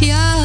gracias.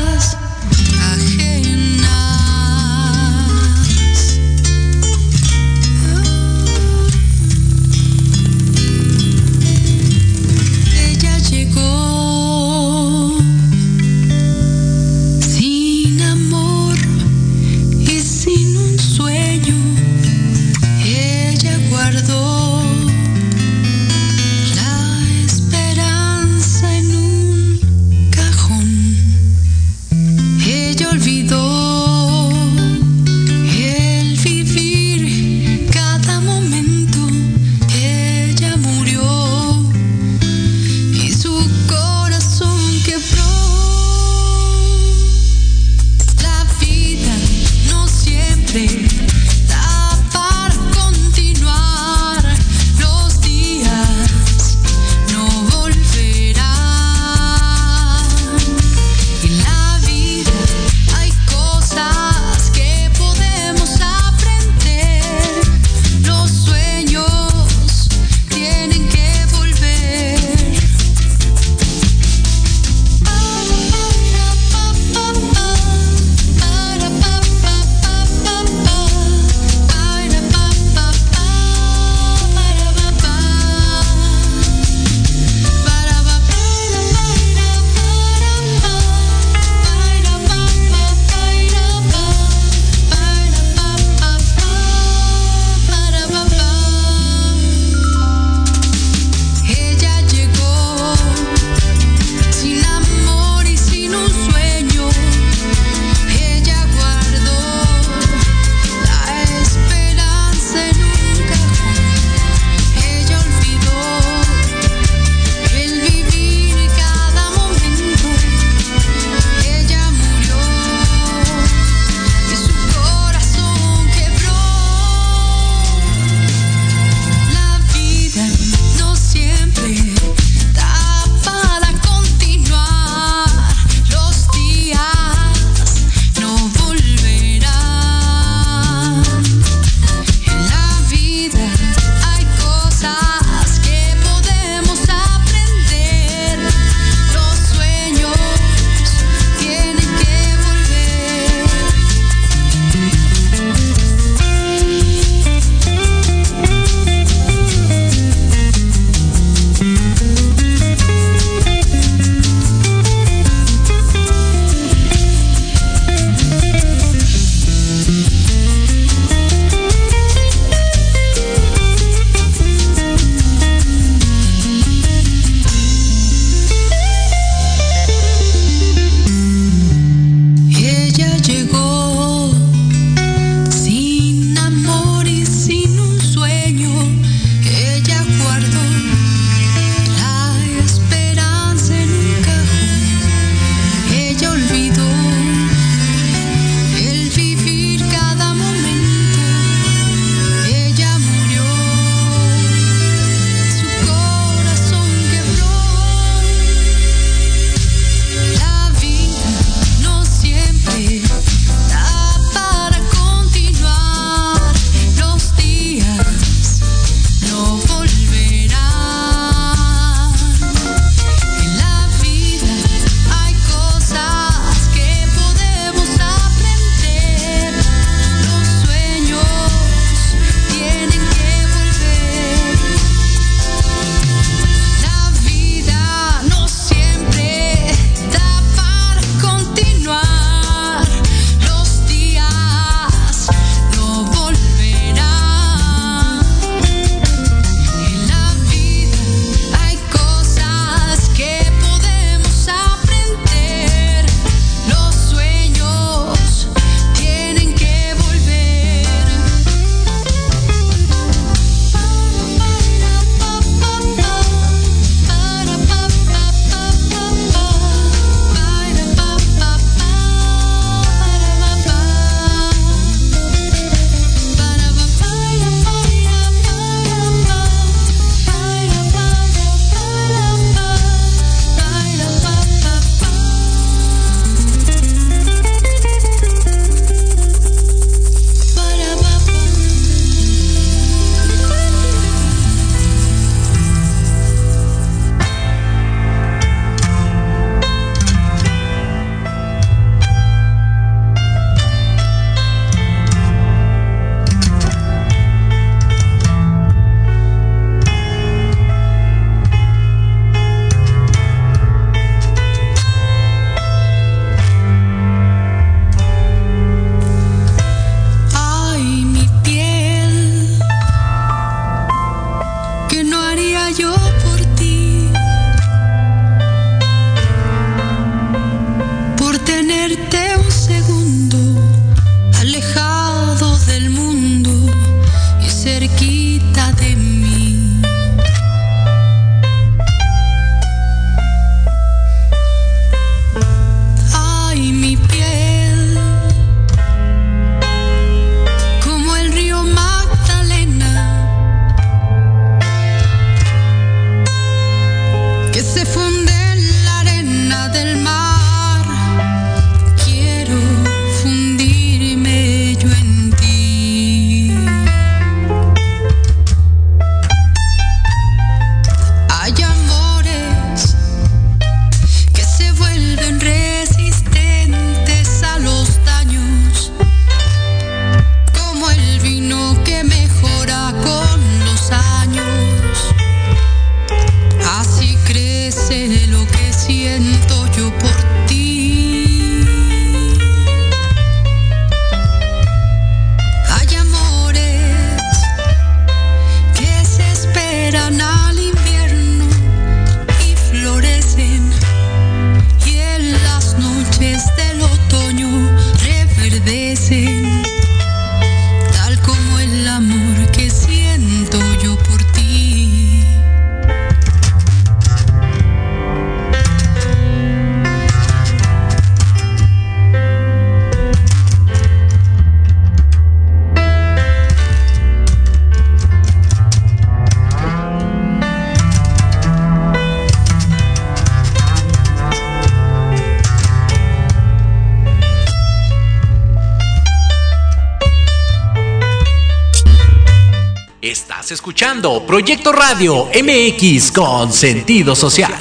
Proyecto Radio MX con sentido social.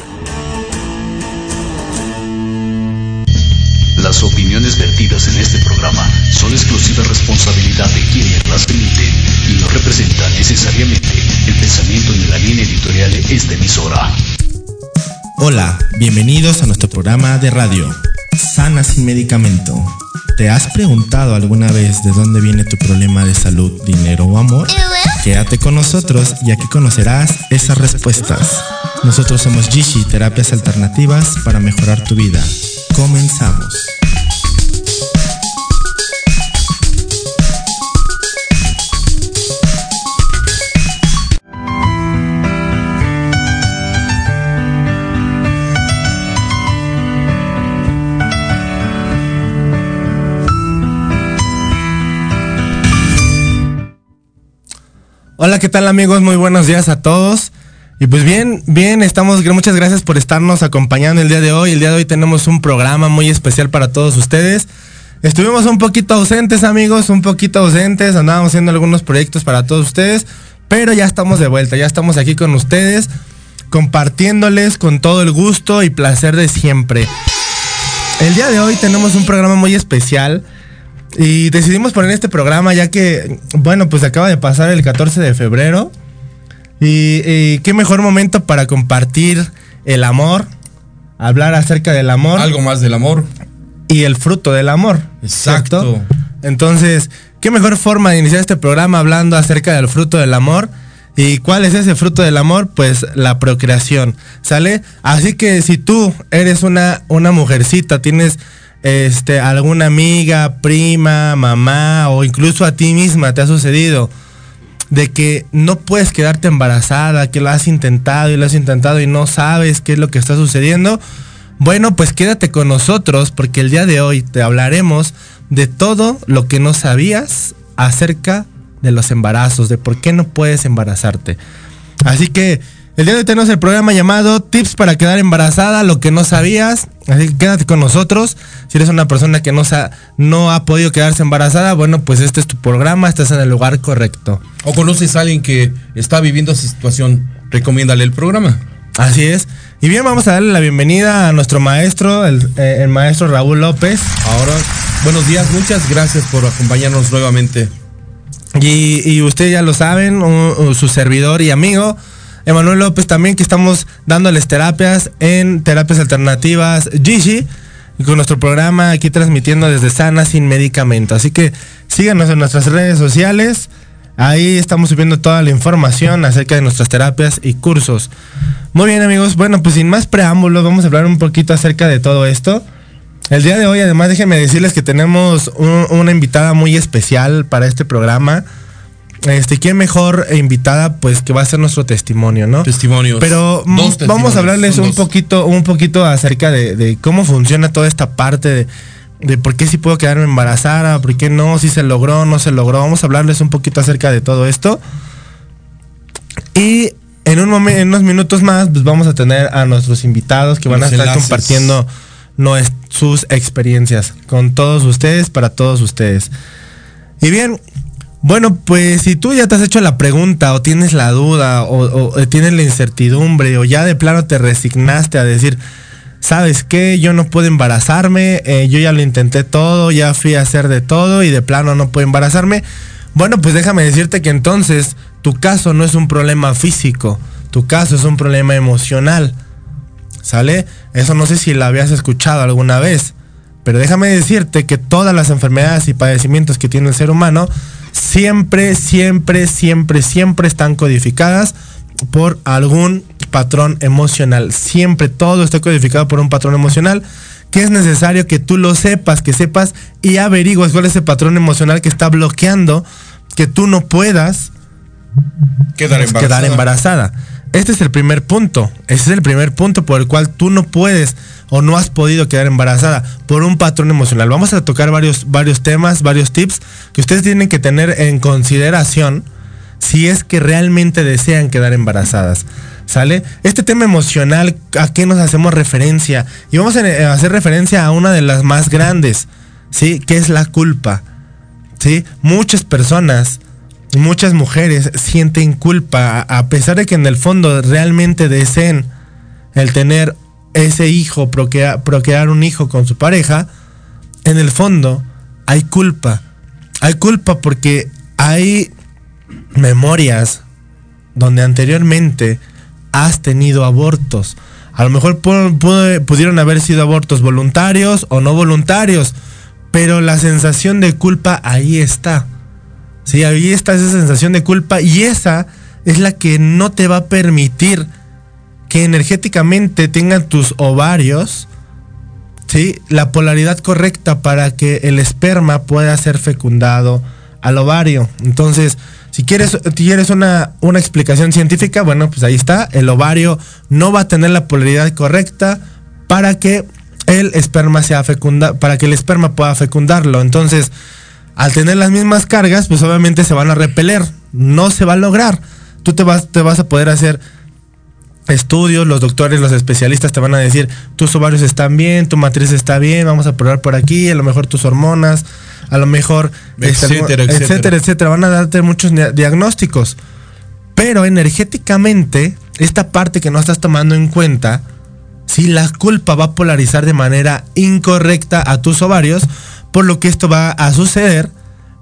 Las opiniones vertidas en este programa son exclusiva responsabilidad de quienes las emiten y no representan necesariamente el pensamiento ni la línea editorial de esta emisora. Hola, bienvenidos a nuestro programa de radio, Sana sin medicamento. ¿Te has preguntado alguna vez de dónde viene tu problema de salud, dinero o amor? Quédate con nosotros y aquí conocerás esas respuestas. Nosotros somos Gishi, terapias alternativas para mejorar tu vida. Comenzamos. Hola, ¿qué tal amigos? Muy buenos días a todos. Y pues bien, bien, estamos, muchas gracias por estarnos acompañando el día de hoy. El día de hoy tenemos un programa muy especial para todos ustedes. Estuvimos un poquito ausentes amigos, un poquito ausentes, andábamos haciendo algunos proyectos para todos ustedes, pero ya estamos de vuelta, ya estamos aquí con ustedes, compartiéndoles con todo el gusto y placer de siempre. El día de hoy tenemos un programa muy especial. Y decidimos poner este programa ya que, bueno, pues acaba de pasar el 14 de febrero. Y, y qué mejor momento para compartir el amor, hablar acerca del amor Algo más del amor. y el fruto del amor. Exacto. ¿cierto? Entonces, qué mejor forma de iniciar este programa hablando acerca del fruto del amor. ¿Y cuál es ese fruto del amor? Pues la procreación, ¿sale? Así que si tú eres una, una mujercita, tienes este, alguna amiga, prima, mamá o incluso a ti misma te ha sucedido de que no puedes quedarte embarazada, que lo has intentado y lo has intentado y no sabes qué es lo que está sucediendo, bueno, pues quédate con nosotros porque el día de hoy te hablaremos de todo lo que no sabías acerca de los embarazos, de por qué no puedes embarazarte. Así que el día de hoy tenemos el programa llamado Tips para quedar embarazada, lo que no sabías. Así que quédate con nosotros. Si eres una persona que no, ha podido quedarse embarazada, bueno, pues este es tu programa, estás en el lugar correcto. O conoces a alguien que está viviendo esa situación, recomiéndale el programa. Así es. Y bien, vamos a darle la bienvenida a nuestro maestro, el, eh, el maestro Raúl López. Ahora, buenos días, muchas gracias por acompañarnos nuevamente. Y, y ustedes ya lo saben, un- un- su servidor y amigo, Emanuel López también, que estamos dándoles terapias en terapias alternativas Gishi, y con nuestro programa aquí transmitiendo desde Sana sin medicamento. Así que síganos en nuestras redes sociales. Ahí estamos subiendo toda la información acerca de nuestras terapias y cursos. Muy bien amigos, bueno pues sin más preámbulos vamos a hablar un poquito acerca de todo esto. El día de hoy, además, déjenme decirles que tenemos un- una invitada muy especial para este programa. Este, ¿quién mejor invitada? Pues que va a ser nuestro testimonio, ¿no? Testimonios. Pero vamos a hablarles un dos. poquito, un poquito acerca de, de cómo funciona toda esta parte de, de por qué sí puedo quedarme embarazada, por qué no, si se logró, no se logró. Vamos a hablarles un poquito acerca de todo esto. Y en, un momen- en unos minutos más, pues vamos a tener a nuestros invitados que van a estar enlaces. compartiendo sus experiencias con todos ustedes, para todos ustedes. Y bien, bueno, pues si tú ya te has hecho la pregunta o tienes la duda o, tienes la incertidumbre o ya de plano te resignaste a decir, ¿sabes qué? Yo no puedo embarazarme, eh, yo ya lo intenté todo, ya fui a hacer de todo y de plano no puedo embarazarme. Bueno, pues déjame decirte que entonces tu caso no es un problema físico, tu caso es un problema emocional. ¿Sale? Eso no sé si lo habías escuchado alguna vez. Pero déjame decirte que todas las enfermedades y padecimientos que tiene el ser humano siempre, siempre, siempre, siempre están codificadas por algún patrón emocional. Siempre todo está codificado por un patrón emocional que es necesario que tú lo sepas, que sepas y averigues cuál es el patrón emocional que está bloqueando que tú no puedas Quedar embarazada. quedar embarazada. Este es el primer punto. Ese es el primer punto por el cual tú no puedes o no has podido quedar embarazada por un patrón emocional. Vamos a tocar varios, varios temas, varios tips que ustedes tienen que tener en consideración si es que realmente desean quedar embarazadas. ¿Sale? Este tema emocional, ¿a qué nos hacemos referencia? Y vamos a hacer referencia a una de las más grandes, ¿sí? Que es la culpa. ¿Sí? Muchas personas muchas mujeres sienten culpa a pesar de que en el fondo realmente deseen el tener ese hijo, procrear, procrear, un hijo con su pareja, en el fondo hay culpa. Hay culpa porque hay memorias donde anteriormente has tenido abortos. A lo mejor pudieron haber sido abortos voluntarios o no voluntarios, pero la sensación de culpa ahí está. Sí, ahí está esa sensación de culpa y esa es la que no te va a permitir que energéticamente tengan tus ovarios, ¿sí? La polaridad correcta para que el esperma pueda ser fecundado al ovario. Entonces, si quieres, quieres una, una explicación científica, bueno, pues ahí está. El ovario no va a tener la polaridad correcta para que el esperma sea fecunda, para que el esperma pueda fecundarlo. Entonces, al tener las mismas cargas, pues obviamente se van a repeler. No se va a lograr. Tú te vas, te vas a poder hacer estudios, los doctores, los especialistas te van a decir, tus ovarios están bien, tu matriz está bien, vamos a probar por aquí, a lo mejor tus hormonas, a lo mejor, etcétera, etcétera, etcétera, etcétera. Van a darte muchos diagnósticos. Pero energéticamente, esta parte que no estás tomando en cuenta, si la culpa va a polarizar de manera incorrecta a tus ovarios, por lo que esto va a suceder,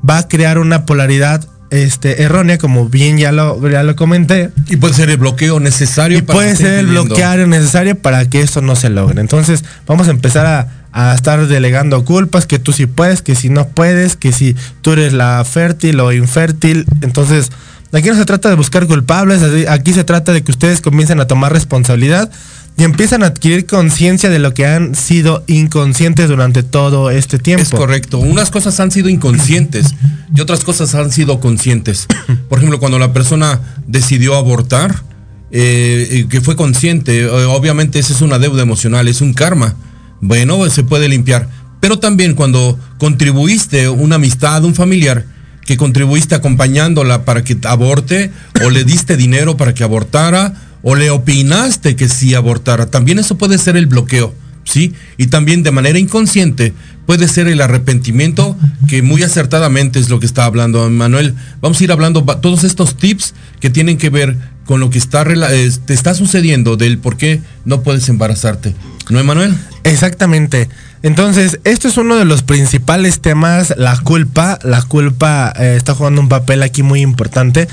va a crear una polaridad este, errónea, como bien ya lo, ya lo comenté. Y puede ser el bloqueo necesario y puede ser el bloqueo necesario para que esto no se logre. Entonces, vamos a empezar a, a, estar delegando culpas, que tú sí puedes, que si no puedes, que si tú eres la fértil o infértil. Entonces, aquí no se trata de buscar culpables, aquí se trata de que ustedes comiencen a tomar responsabilidad y empiezan a adquirir conciencia de lo que han sido inconscientes durante todo este tiempo. Es correcto. Unas cosas han sido inconscientes y otras cosas han sido conscientes. Por ejemplo, cuando la persona decidió abortar, eh, que fue consciente, eh, obviamente esa es una deuda emocional, es un karma. Bueno, se puede limpiar. Pero también cuando contribuiste una amistad, un familiar, que contribuiste acompañándola para que aborte, o le diste dinero para que abortara, o le opinaste que sí abortara. También eso puede ser el bloqueo, ¿sí? Y también de manera inconsciente puede ser el arrepentimiento, que muy acertadamente es lo que está hablando Manuel. Vamos a ir hablando todos estos tips que tienen que ver con lo que está, te está sucediendo del por qué no puedes embarazarte. ¿No, Emanuel? Exactamente. Entonces, esto es uno de los principales temas, la culpa. La culpa eh, está jugando un papel aquí muy importante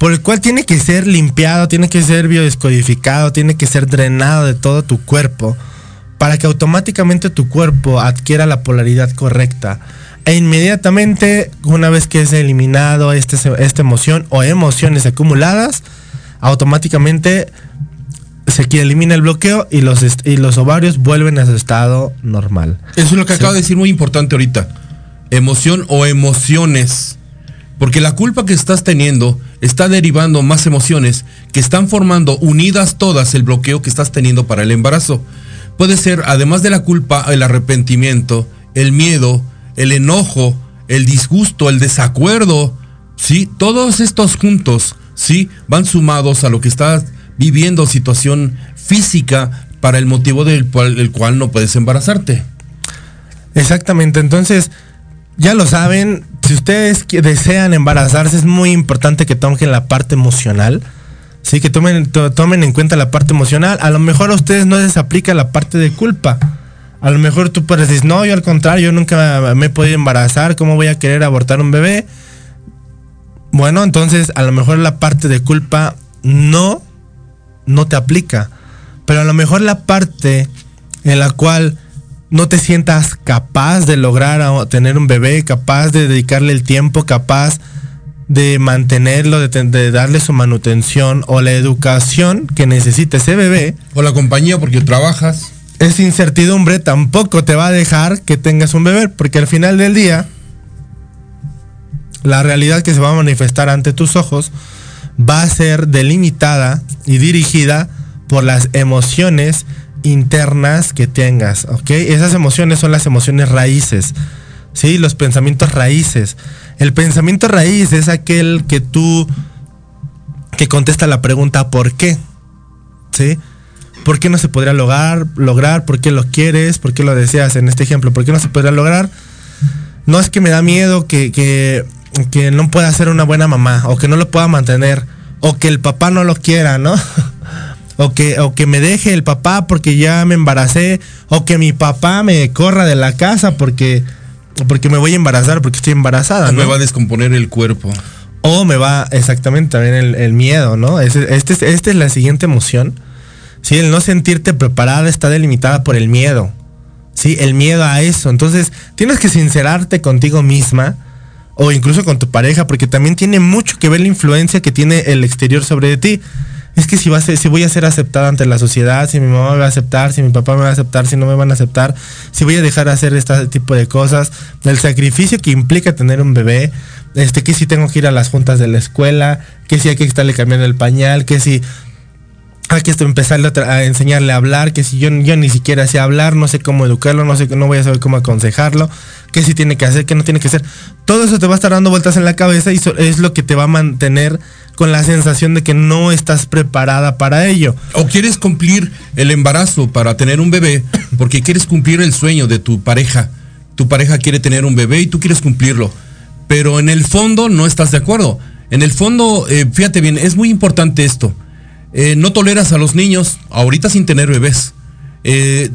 por el cual tiene que ser limpiado, tiene que ser biodescodificado, tiene que ser drenado de todo tu cuerpo, para que automáticamente tu cuerpo adquiera la polaridad correcta. E inmediatamente, una vez que es eliminado este, esta emoción o emociones acumuladas, automáticamente se elimina el bloqueo y los, y los ovarios vuelven a su estado normal. Eso es lo que acabo de decir muy importante ahorita. Emoción o emociones. Porque la culpa que estás teniendo está derivando más emociones que están formando unidas todas el bloqueo que estás teniendo para el embarazo. Puede ser, además de la culpa, el arrepentimiento, el miedo, el enojo, el disgusto, el desacuerdo. Sí, todos estos juntos, sí, van sumados a lo que estás viviendo situación física para el motivo del cual, cual no puedes embarazarte. Exactamente, entonces ya lo saben, si ustedes desean embarazarse es muy importante que tomen la parte emocional. Sí, que tomen, tomen en cuenta la parte emocional. A lo mejor a ustedes no les aplica la parte de culpa. A lo mejor tú puedes decir, no, yo al contrario, yo nunca me he podido embarazar, ¿cómo voy a querer abortar un bebé? Bueno, entonces a lo mejor la parte de culpa no, no te aplica Pero a lo mejor la parte en la cual no te sientas capaz de lograr a- tener un bebé, capaz de dedicarle el tiempo, capaz de mantenerlo, de, de darle su manutención o la educación que necesita ese bebé, O la compañía porque trabajas. esa incertidumbre tampoco te va a dejar que tengas un bebé, porque al final del día, la realidad que se va a manifestar ante tus ojos va a ser delimitada y dirigida por las emociones internas que tengas, ¿ok? Esas emociones son las emociones raíces, ¿sí? Los pensamientos raíces. El pensamiento raíz es aquel que tú, que contesta la pregunta ¿por qué? ¿Sí? ¿Por qué no se podría lograr? lograr? ¿Por qué lo quieres? ¿Por qué lo deseas en este ejemplo? ¿Por qué no se podría lograr? No es que me da miedo que, que, que no pueda ser una buena mamá o que no lo pueda mantener o que el papá no lo quiera, ¿no? o, que, o que me deje el papá porque ya me embaracé o que mi papá me corra de la casa porque, porque me voy a embarazar porque estoy embarazada, Me ¿no? va a descomponer el cuerpo. O me va exactamente también el, el miedo, ¿no? Este, es- esta es la siguiente emoción. Sí, el no sentirte preparada está delimitada por el miedo. Sí, el miedo a eso. Entonces, tienes que sincerarte contigo misma o incluso con tu pareja, porque también tiene mucho que ver la influencia que tiene el exterior sobre ti. Es que si, voy a ser aceptada ante la sociedad, si mi mamá me va a aceptar, si mi papá me va a aceptar, si no me van a aceptar, si voy a dejar de hacer este tipo de cosas, el sacrificio que implica tener un bebé, este, que si tengo que ir a las juntas de la escuela, que si hay que estarle cambiando el pañal, que si hay que esto- empezarle a, enseñarle a hablar, que si yo, yo ni siquiera sé hablar, no sé cómo educarlo, no sé, no voy a saber cómo aconsejarlo, qué si tiene que hacer, qué no tiene que hacer. Todo eso te va a estar dando vueltas en la cabeza y es lo que te va a mantener con la sensación de que no estás preparada para ello. O quieres cumplir el embarazo para tener un bebé porque quieres cumplir el sueño de tu pareja. Tu pareja quiere tener un bebé y tú quieres cumplirlo. Pero en el fondo no estás de acuerdo. En el fondo, eh, fíjate bien, es muy importante esto. Eh, no toleras a los niños ahorita sin tener bebés. Eh,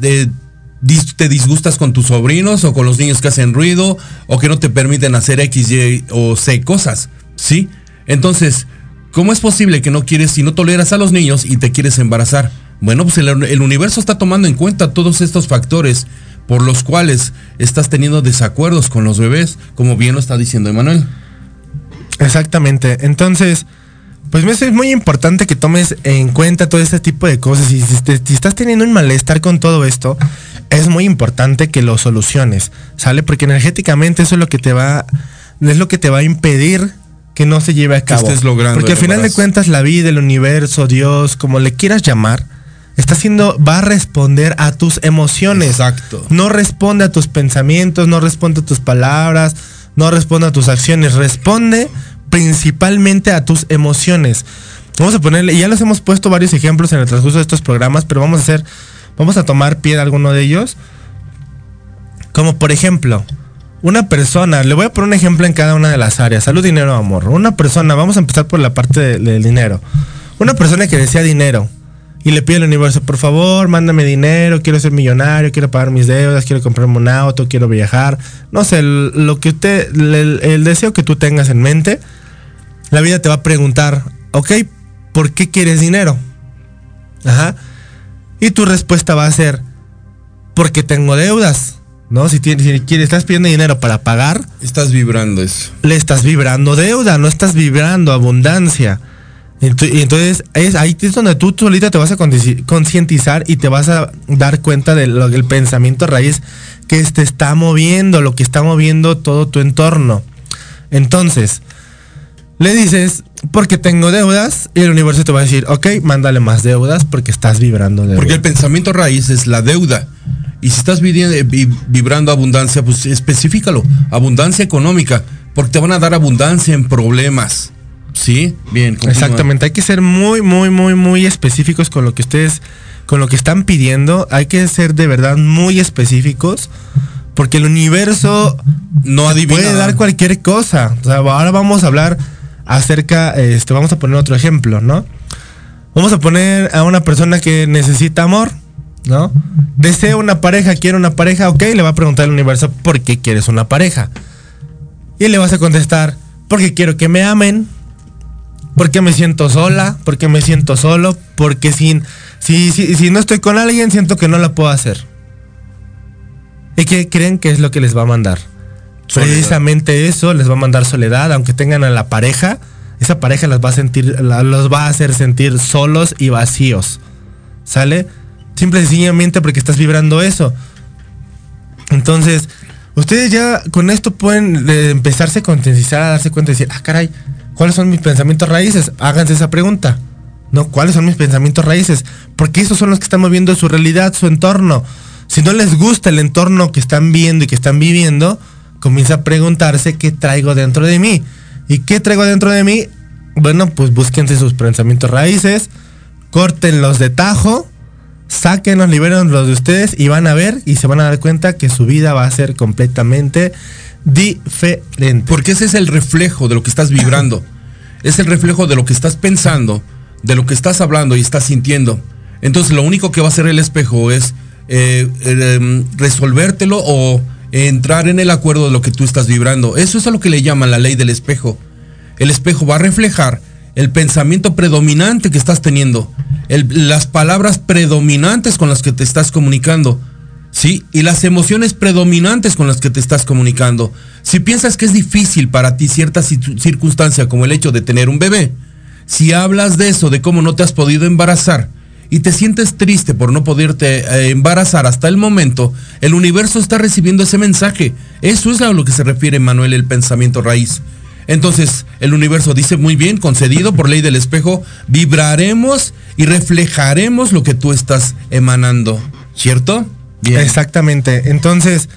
te disgustas con tus sobrinos o con los niños que hacen ruido o que no te permiten hacer X, Y o C cosas. ¿Sí? Entonces, ¿cómo es posible que no quieres, si no toleras a los niños y te quieres embarazar? Bueno, pues el, el universo está tomando en cuenta todos estos factores por los cuales estás teniendo desacuerdos con los bebés, como bien lo está diciendo Emanuel. Exactamente. Entonces, pues me es muy importante que tomes en cuenta todo este tipo de cosas. Y si, te- si estás teniendo un malestar con todo esto, es muy importante que lo soluciones, ¿sale? Porque energéticamente eso es lo que te va, es lo que te va a impedir que no se lleve a cabo. estés logrando Porque al final de cuentas la vida, el universo, Dios, como le quieras llamar, está haciendo, va a responder a tus emociones. Exacto. No responde a tus pensamientos, no responde a tus palabras, no responde a tus acciones, responde principalmente a tus emociones. Vamos a ponerle, ya los hemos puesto varios ejemplos en el transcurso de estos programas, pero vamos a hacer, vamos a tomar pie de alguno de ellos. Como por ejemplo, una persona, le voy a poner un ejemplo en cada una de las áreas, salud, dinero, amor. Una persona, vamos a empezar por la parte de- del dinero. Una persona que desea dinero y le pide al universo, por favor, mándame dinero, quiero ser millonario, quiero pagar mis deudas, quiero comprarme un auto, quiero viajar. No sé, lo que usted, el deseo que tú tengas en mente, la vida te va a preguntar, ok, ¿por qué quieres dinero? Ajá. Y tu respuesta va a ser, porque tengo deudas. ¿No? Si, tienes, si quieres, estás pidiendo dinero para pagar, Estás vibrando eso. le estás vibrando deuda, no estás vibrando abundancia. Y entonces es ahí es donde tú solita te vas a concientizar y te vas a dar cuenta de lo- del pensamiento raíz que te está moviendo, lo que está moviendo todo tu entorno. Entonces, le dices, porque tengo deudas, y el universo te va a decir, ok, mándale más deudas porque estás vibrando deuda. Porque el pensamiento raíz es la deuda. Y si estás eh, vi- vibrando abundancia, pues especifícalo. Abundancia económica. Porque te van a dar abundancia en problemas. ¿Sí? Bien. continúa. Exactamente, hay que ser muy, muy, muy, muy específicos con lo que ustedes, con lo que están pidiendo. Hay que ser de verdad muy específicos. Porque el universo No adivina. puede dar cualquier cosa. O sea, ahora vamos a hablar acerca, este, vamos a poner otro ejemplo, ¿no? Vamos a poner a una persona que necesita amor, ¿no? Desea una pareja, quiere una pareja, ok, le va a preguntar al universo, ¿por qué quieres una pareja? Y le vas a contestar, porque quiero que me amen, porque me siento sola, porque me siento solo, porque sin Si, si, si no estoy con alguien, siento que no lo puedo hacer. ¿Y qué creen que es lo que les va a mandar? Precisamente eso les va a mandar soledad, aunque tengan a la pareja, esa pareja las va a sentir, los va a hacer sentir solos y vacíos. ¿Sale? Simple y sencillamente porque estás vibrando eso. Entonces, ustedes ya con esto pueden eh, empezarse a concientizar, a darse cuenta y decir, ah, caray, ¿cuáles son mis pensamientos raíces? Háganse esa pregunta. ¿No? ¿Cuáles son mis pensamientos raíces? Porque esos son los que están moviendo su realidad, su entorno. Si no les gusta el entorno que están viendo y que están viviendo, comienza a preguntarse qué traigo dentro de mí. ¿Y qué traigo dentro de mí? Bueno, pues búsquense sus pensamientos raíces, córtenlos de tajo, sáquenlos, libérenlos de ustedes y van a ver y se van a dar cuenta que su vida va a ser completamente diferente. Porque ese es el reflejo de lo que estás vibrando. Es el reflejo de lo que estás pensando, de lo que estás hablando y estás sintiendo. Entonces lo único que va a hacer el espejo es eh, eh, resolvértelo o entrar en el acuerdo de lo que tú estás vibrando. Eso es a lo que le llaman la ley del espejo. El espejo va a reflejar el pensamiento predominante que estás teniendo, las palabras predominantes con las que te estás comunicando. ¿sí? Y las emociones predominantes con las que te estás comunicando. Si piensas que es difícil para ti cierta circunstancia como el hecho de tener un bebé, si hablas de eso, de cómo no te has podido embarazar, y te sientes triste por no poderte eh, embarazar hasta el momento, el universo está recibiendo ese mensaje. Eso es a lo que se refiere Manuel el pensamiento raíz. Entonces, el universo dice muy bien, concedido por ley del espejo, vibraremos y reflejaremos lo que tú estás emanando. ¿Cierto? Bien. Exactamente. Entonces,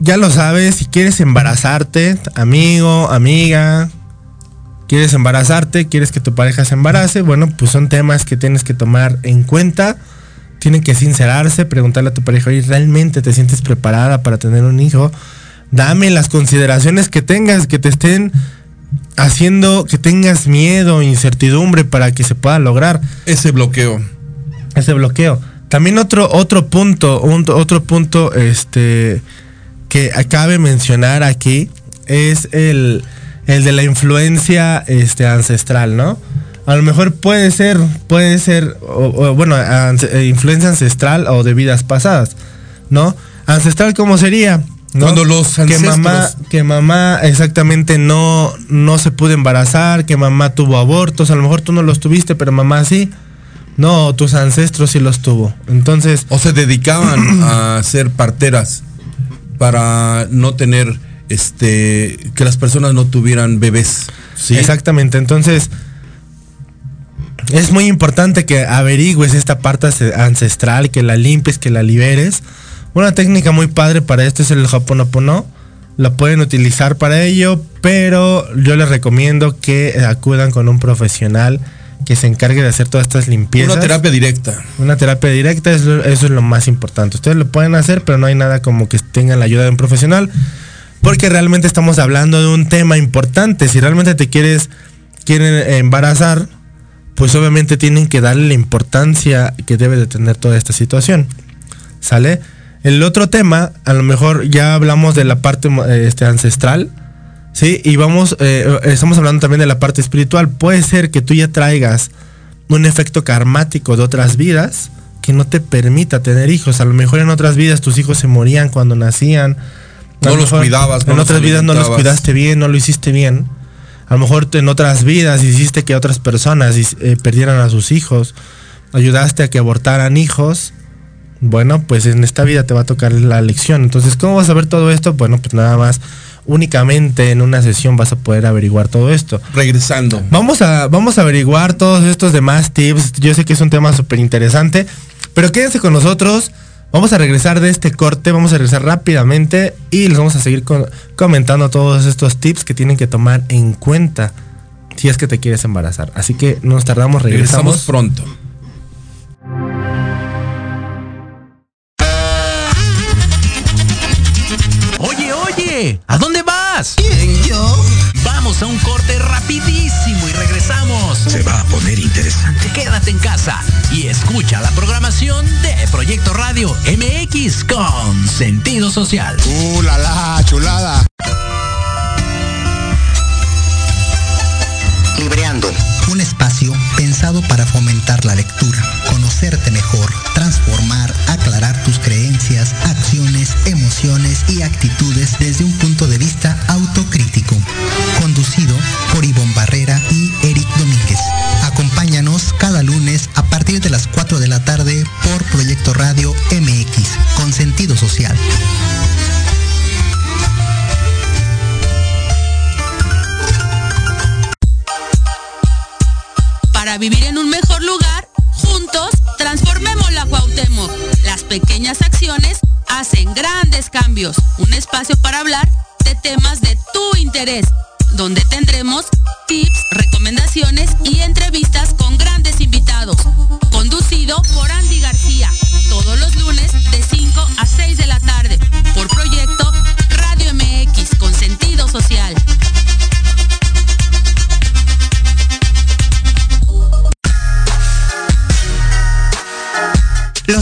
ya lo sabes, si quieres embarazarte, amigo, amiga, quieres embarazarte, quieres que tu pareja se embarace, bueno, pues son temas que tienes que tomar en cuenta. Tienen que sincerarse, preguntarle a tu pareja, oye, ¿realmente te sientes preparada para tener un hijo? Dame las consideraciones que tengas, que te estén haciendo que tengas miedo, incertidumbre para que se pueda lograr Ese bloqueo. ese bloqueo. También otro, otro punto, un- otro punto este, que cabe mencionar aquí es el, el de la influencia este, ancestral, ¿no? A lo mejor puede ser, puede ser, o- o, bueno, ance- eh, influencia ancestral o de vidas pasadas, ¿no? Ancestral, ¿cómo sería? ¿no? Cuando los que mamá, ancestros- que mamá exactamente no, no se pudo embarazar, que mamá tuvo abortos, a lo mejor tú no los tuviste, pero mamá sí. No, tus ancestros sí los tuvo. Entonces, O se dedicaban a ser parteras para no tener, este, que las personas no tuvieran bebés. ¿sí? exactamente. Entonces, es muy importante que averigües esta parte ance- ancestral, que la limpies, que la liberes. Una técnica muy padre para esto es el Hoponopono. La pueden utilizar para ello, pero yo les recomiendo que acudan con un profesional que se encargue de hacer todas estas limpiezas. Una terapia directa. Una terapia directa, eso, eso es lo más importante. Ustedes lo pueden hacer, pero no hay nada como que tengan la ayuda de un profesional. Porque realmente estamos hablando de un tema importante. Si realmente te quieres, quieren embarazar, pues obviamente tienen que darle la importancia que debe de tener toda esta situación. ¿Sale? El otro tema, a lo mejor ya hablamos de la parte eh, este, ancestral, ¿sí? Y vamos, eh, estamos hablando también de la parte espiritual. Puede ser que tú ya traigas un efecto karmático de otras vidas que no te permita tener hijos. A lo mejor en otras vidas tus hijos se morían cuando nacían. No lo los cuidabas, no En los otras vidas no los cuidaste bien, no lo hiciste bien. A lo mejor en otras vidas hiciste que otras personas eh, perdieran a sus hijos. Ayudaste a que abortaran hijos. Bueno, pues en esta vida te va a tocar la lección. Entonces, ¿cómo vas a ver todo esto? Bueno, pues nada más, únicamente en una sesión vas a poder averiguar todo esto. Regresando. Vamos a, vamos a averiguar todos estos demás tips. Yo sé que es un tema súper interesante, pero quédense con nosotros. Vamos a regresar de este corte, vamos a regresar rápidamente y les vamos a seguir comentando todos estos tips que tienen que tomar en cuenta si es que te quieres embarazar. Así que no nos tardamos, Regresamos regresamos. pronto. ¿A dónde vas? ¿Quién, yo? Vamos a un corte rapidísimo y regresamos. Se va a poner interesante. Quédate en casa y escucha la programación de Proyecto Radio MX con sentido social. ¡Uh, la, la, chulada! Libreando, un espacio pensado para fomentar la lectura, hacerte mejor, transformar, aclarar tus creencias, acciones, emociones y actitudes desde un punto de vista autocrítico. Conducido por Ivonne Barrera y Eric Domínguez. Acompáñanos cada lunes a partir de las 4 de la tarde por Proyecto Radio MX, Un espacio para hablar de temas de tu interés, donde tendremos tips, recomendaciones y entrevistas con grandes invitados. Conducido por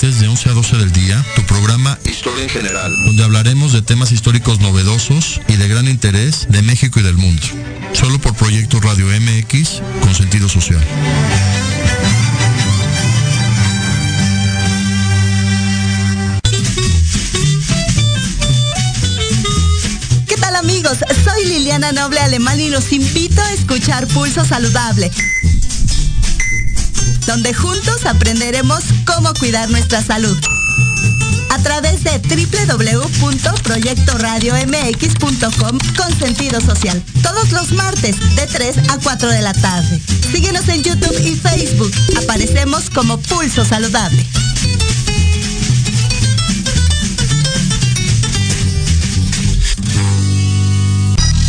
Martes de 11 a 12 del día tu programa Historia en General, donde hablaremos de temas históricos novedosos y de gran interés de México y del mundo. Solo por Proyecto Radio MX con sentido social. ¿Qué tal amigos? Soy Liliana Noble Alemán y los invito a escuchar Pulso Saludable, donde juntos aprenderemos cómo cuidar nuestra salud. A través de www.proyectoradiomx.com con sentido social. Todos los martes de 3 a 4 de la tarde. Síguenos en YouTube y Facebook. Aparecemos como Pulso Saludable.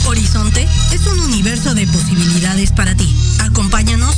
Horizonte es un universo de posibilidades para ti. Acompáñanos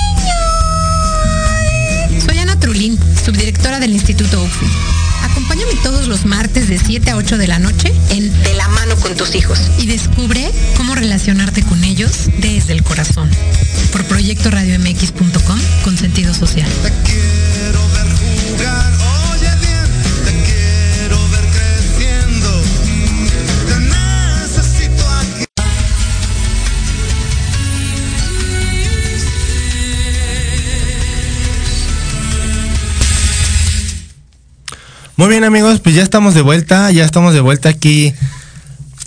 Trulín, subdirectora del Instituto UFI. Acompáñame todos los martes de 7 a 8 de la noche en De la mano con tus hijos y descubre cómo relacionarte con ellos desde el corazón. Por proyectoradiomx.com con sentido social. Muy bien amigos, pues ya estamos de vuelta, ya estamos de vuelta aquí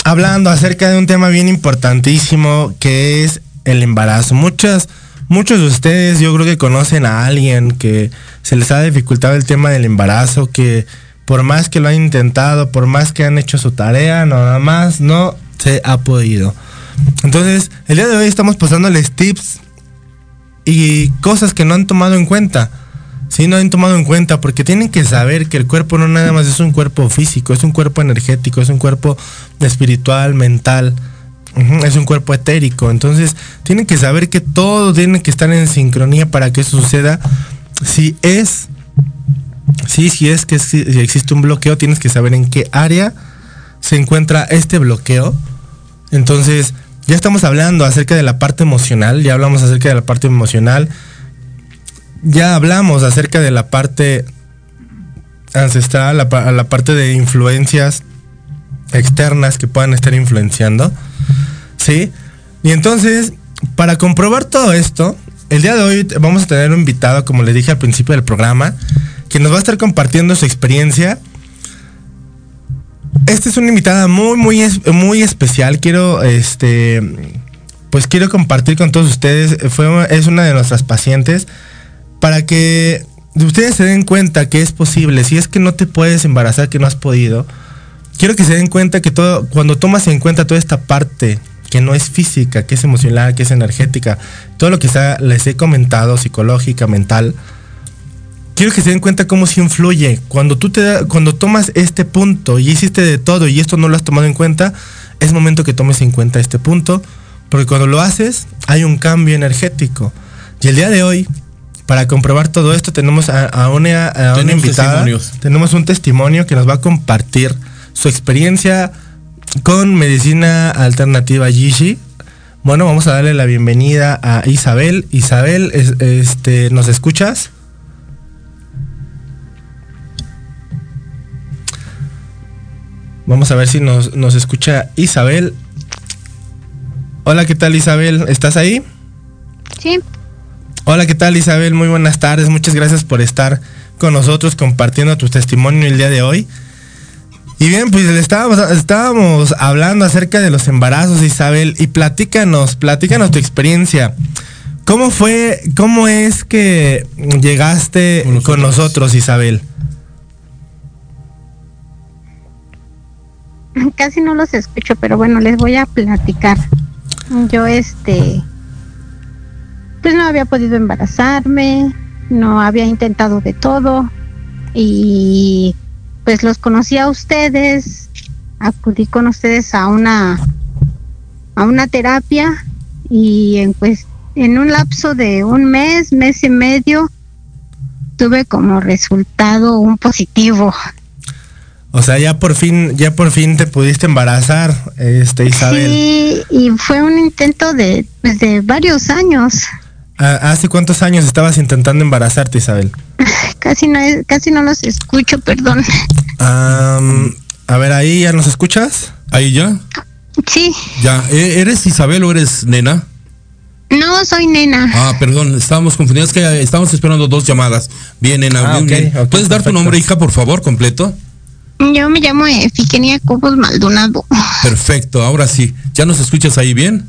hablando acerca de un tema bien importantísimo que es el embarazo. Muchas, muchos de ustedes yo creo que conocen a alguien que se les ha dificultado el tema del embarazo, que por más que lo han intentado, por más que han hecho su tarea, nada más no se ha podido. Entonces, el día de hoy estamos pasándoles tips y cosas que no han tomado en cuenta. Sí, no han tomado en cuenta porque tienen que saber que el cuerpo no nada más es un cuerpo físico, es un cuerpo energético, es un cuerpo espiritual, mental, es un cuerpo etérico. Entonces, tienen que saber que todo tiene que estar en sincronía para que eso suceda. Si es, sí, si es que existe un bloqueo, tienes que saber en qué área se encuentra este bloqueo. Entonces, ya estamos hablando acerca de la parte emocional, ya hablamos acerca de la parte emocional ya hablamos acerca de la parte ancestral, la, pa- la parte de influencias externas que puedan estar influenciando. ¿Sí? Y entonces, para comprobar todo esto, el día de hoy vamos a tener un invitado, como le dije al principio del programa, que nos va a estar compartiendo su experiencia. Esta es una invitada muy, muy, muy especial. Quiero, este, pues quiero compartir con todos ustedes. Fue, es una de nuestras pacientes para que ustedes se den cuenta que es posible. Si es que no te puedes embarazar, que no has podido, quiero que se den cuenta que todo, cuando tomas en cuenta toda esta parte que no es física, que es emocional, que es energética, todo lo que les he comentado, psicológica, mental, quiero que se den cuenta cómo se influye. Cuando tú te cuando tomas este punto y hiciste de todo y esto no lo has tomado en cuenta, es momento que tomes en cuenta este punto, porque cuando lo haces hay un cambio energético. Y el día de hoy, para comprobar todo esto, tenemos a, a una, a una Tenemos invitada, tenemos un testimonio que nos va a compartir su experiencia con medicina alternativa Yishi. Bueno, vamos a darle la bienvenida a Isabel. Isabel, es- este, ¿nos escuchas? Vamos a ver si nos, nos escucha Isabel. Hola, ¿qué tal Isabel? ¿Estás ahí? Sí, Hola, ¿qué tal Isabel? Muy buenas tardes. Muchas gracias por estar con nosotros compartiendo tu testimonio el día de hoy. Y bien, pues le estábamos, estábamos hablando acerca de los embarazos, Isabel, y platícanos, platícanos tu experiencia. ¿Cómo fue, cómo es que llegaste con nosotros, Isabel? casi no los escucho, pero bueno, les voy a platicar. Yo este pues no había podido embarazarme, no había intentado de todo y pues los conocí a ustedes, acudí con ustedes a una a una terapia y en pues en un lapso de un mes, mes y medio tuve como resultado un positivo. O sea, ya por fin, ya por fin te pudiste embarazar, este Isabel. Sí, y fue un intento de, pues, de varios años. ¿Ha- ¿Hace cuántos años estabas intentando embarazarte, Isabel? Casi no, casi no los escucho, perdón. Am, a ver, ahí ya nos escuchas. Ahí ya. Sí, Ya. ¿E- ¿Eres Isabel o eres nena? no soy nena. Ah, perdón, estábamos confundidos. Es que estábamos esperando dos llamadas. Bien, nena. Ah, bien, ok, bien. ok, ¿Puedes dar tu nombre, hija, por favor, completo? Yo me llamo Efigenia Cobos Maldonado. Perfecto, ahora sí. ¿Ya nos escuchas ahí bien?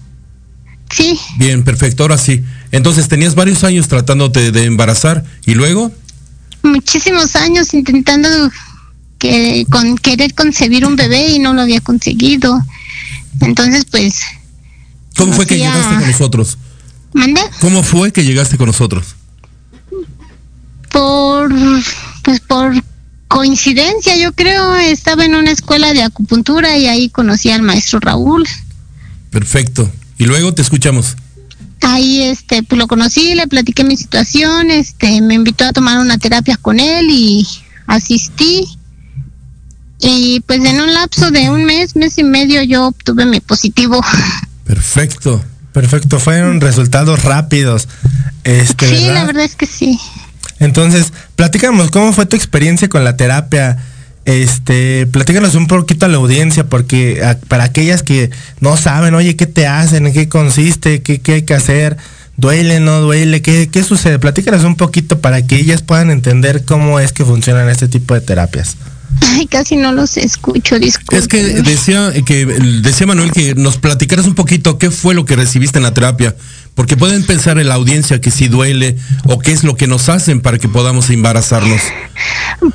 Sí, Bien, perfecto, ahora sí. Entonces tenías varios años tratándote de embarazar y luego, muchísimos años intentando que con querer concebir un bebé y no lo había conseguido. Entonces, pues, ¿cómo fue que llegaste con nosotros? mandé ¿Cómo fue que llegaste con nosotros? por pues por coincidencia, yo creo, estaba en una escuela de acupuntura y ahí conocí al maestro Raúl. Perfecto. Y luego te escuchamos. Ahí este pues lo conocí, le platiqué mi situación, este me invitó a tomar una terapia con él y asistí. Y pues en un lapso de un mes, mes y medio yo obtuve mi positivo. Perfecto. Perfecto, fueron resultados rápidos. Este, sí, ¿verdad? la verdad es que sí. Entonces, platícanos, ¿cómo fue tu experiencia con la terapia? Este, platícanos un poquito a la audiencia, porque a- para aquellas que no saben, oye, ¿qué te hacen? ¿En qué consiste? ¿Qué, qué hay que hacer? ¿Duele, no duele? ¿Qué, ¿Qué sucede? Platícanos un poquito para que ellas puedan entender cómo es que funcionan este tipo de terapias. Ay, casi no los escucho, disculpe. Es que decía que decía Manuel que nos platicaras un poquito qué fue lo que recibiste en la terapia, porque pueden pensar en la audiencia que si duele o qué es lo que nos hacen para que podamos embarazarnos.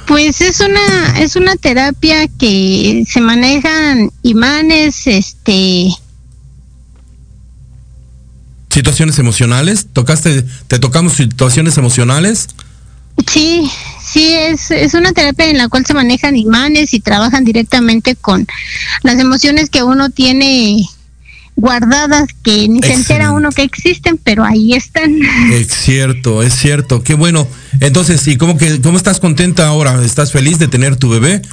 Pues es una es una terapia que se manejan imanes, este, Situaciones emocionales, tocaste, te tocamos situaciones emocionales. sí, sí es es una terapia en la cual se manejan imanes y trabajan directamente con las emociones que uno tiene guardadas que ni se entera uno que existen, pero ahí están. Es cierto, es cierto. Qué bueno. Entonces, ¿y cómo que cómo estás contenta ahora? ¿Estás feliz de tener tu bebé?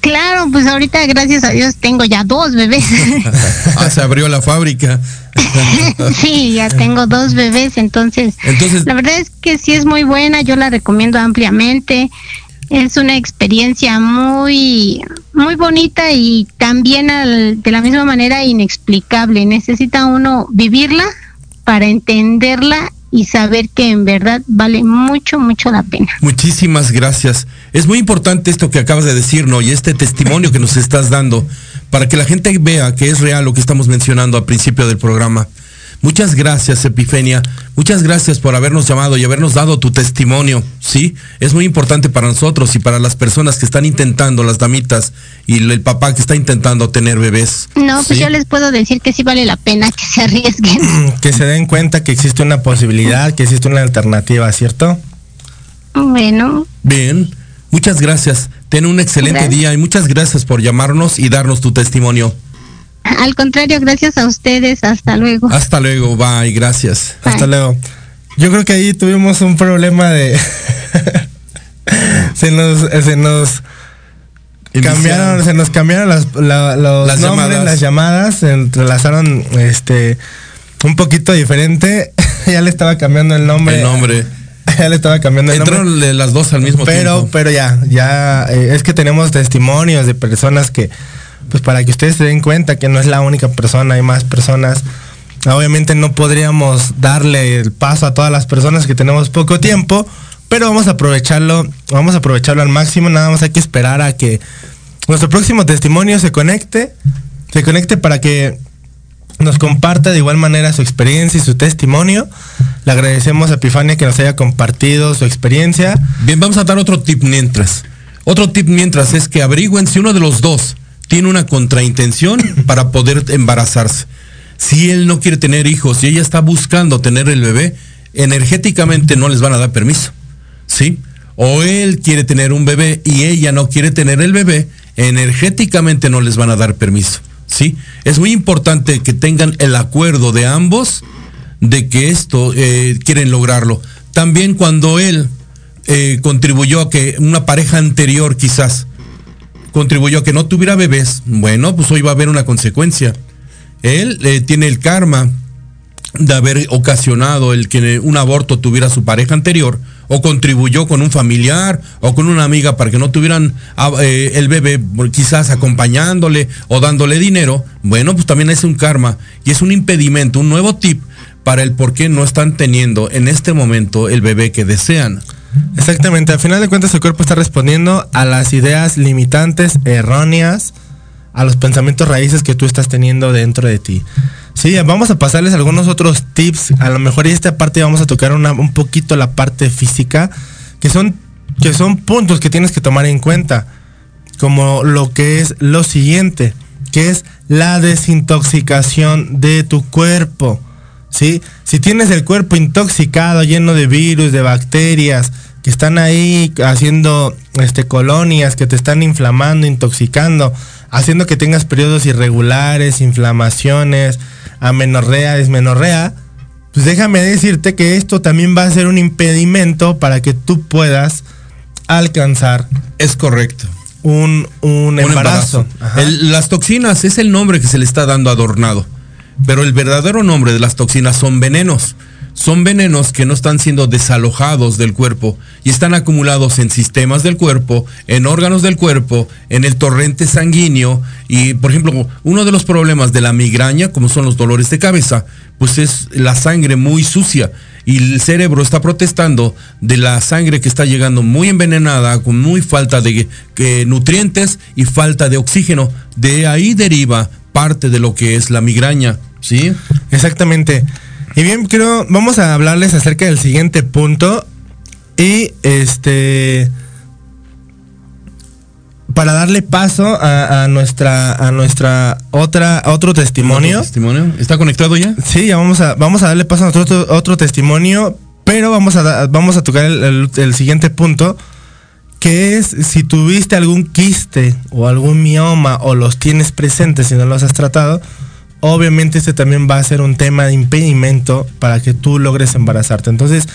Claro, pues ahorita gracias a Dios tengo ya dos bebés. Ah, se abrió la fábrica. sí, ya tengo dos bebés, entonces, Entonces- la verdad es que sí es muy buena, yo la recomiendo ampliamente. Es una experiencia muy muy bonita y también al- de la misma manera inexplicable. Necesita uno vivirla para entenderla y saber que en verdad vale mucho mucho la pena. Muchísimas gracias. Es muy importante esto que acabas de decirnos y este testimonio que nos estás dando para que la gente vea que es real lo que estamos mencionando al principio del programa. Muchas gracias, Epifenia. Muchas gracias por habernos llamado y habernos dado tu testimonio, ¿sí? Es muy importante para nosotros y para las personas que están intentando, las damitas y el papá que está intentando tener bebés. No, pues yo les puedo decir que sí vale la pena que se arriesguen. Que se den cuenta que existe una posibilidad, que existe una alternativa, ¿cierto? Bueno. Bien, muchas gracias. Ten un excelente día y muchas gracias por llamarnos y darnos tu testimonio. Al contrario, gracias a ustedes. Hasta luego. Hasta luego, bye, gracias. Hasta luego. Yo creo que ahí tuvimos un problema de... se nos... Se nos cambiaron, se nos cambiaron las, los nombres, las llamadas, se entrelazaron este un poquito diferente. ya le estaba cambiando el nombre. El nombre. ya le estaba cambiando el Entraron nombre. las dos al mismo pero, tiempo. Pero ya, ya, eh, es que tenemos testimonios de personas que, pues para que ustedes se den cuenta que no es la única persona, hay más personas. Obviamente no podríamos darle el paso a todas las personas que tenemos poco tiempo, pero vamos a aprovecharlo, vamos a aprovecharlo al máximo, nada más hay que esperar a que nuestro próximo testimonio se conecte, se conecte para que nos comparta de igual manera su experiencia y su testimonio. Le agradecemos a Epifania que nos haya compartido su experiencia. Bien, vamos a dar otro tip mientras. Otro tip mientras es que averigüen si uno de los dos tiene una contraintención para poder embarazarse. Si él no quiere tener hijos y ella está buscando tener el bebé, energéticamente no les van a dar permiso. ¿Sí? O él quiere tener un bebé y ella no quiere tener el bebé, energéticamente no les van a dar permiso. ¿Sí? Es muy importante que tengan el acuerdo de ambos de que esto eh, quieren lograrlo. También cuando él eh, contribuyó a que una pareja anterior quizás contribuyó a que no tuviera bebés, bueno, pues hoy va a haber una consecuencia. Él eh, tiene el karma de haber ocasionado el que un aborto tuviera su pareja anterior, o contribuyó con un familiar o con una amiga para que no tuvieran ah, eh, el bebé, quizás acompañándole o dándole dinero, bueno, pues también es un karma y es un impedimento, un nuevo tip para el por qué no están teniendo en este momento el bebé que desean. Exactamente, al final de cuentas el cuerpo está respondiendo a las ideas limitantes, erróneas, a los pensamientos raíces que tú estás teniendo dentro de ti. Sí, vamos a pasarles algunos otros tips. A lo mejor en esta parte vamos a tocar un poquito la parte física, que son, que son puntos que tienes que tomar en cuenta. Como lo que es lo siguiente, que es la desintoxicación de tu cuerpo. ¿sí? Si tienes el cuerpo intoxicado, lleno de virus, de bacterias, que están ahí haciendo este, colonias, que te están inflamando, intoxicando, haciendo que tengas periodos irregulares, inflamaciones, amenorrea, desmenorrea, pues déjame decirte que esto también va a ser un impedimento para que tú puedas alcanzar. Es correcto. Un, un, embarazo. embarazo. El, las toxinas es el nombre que se le está dando adornado, pero el verdadero nombre de las toxinas son venenos son venenos que no están siendo desalojados del cuerpo y están acumulados en sistemas del cuerpo, en órganos del cuerpo, en el torrente sanguíneo y, por ejemplo, uno de los problemas de la migraña, como son los dolores de cabeza, pues es la sangre muy sucia y el cerebro está protestando de la sangre que está llegando muy envenenada, con muy falta de eh, nutrientes y falta de oxígeno. De ahí deriva parte de lo que es la migraña, ¿sí? Exactamente. Y bien, creo, vamos a hablarles acerca del siguiente punto. Y este. Para darle paso a, a nuestra a nuestra otra otro testimonio. testimonio? ¿Está conectado ya? Sí, ya vamos a vamos a darle paso a otro, otro testimonio, pero vamos a vamos a tocar el, el, el siguiente punto que es si tuviste algún quiste o algún mioma o los tienes presentes y no los has tratado, obviamente este también va a ser un tema de impedimento para que tú logres embarazarte. Entonces,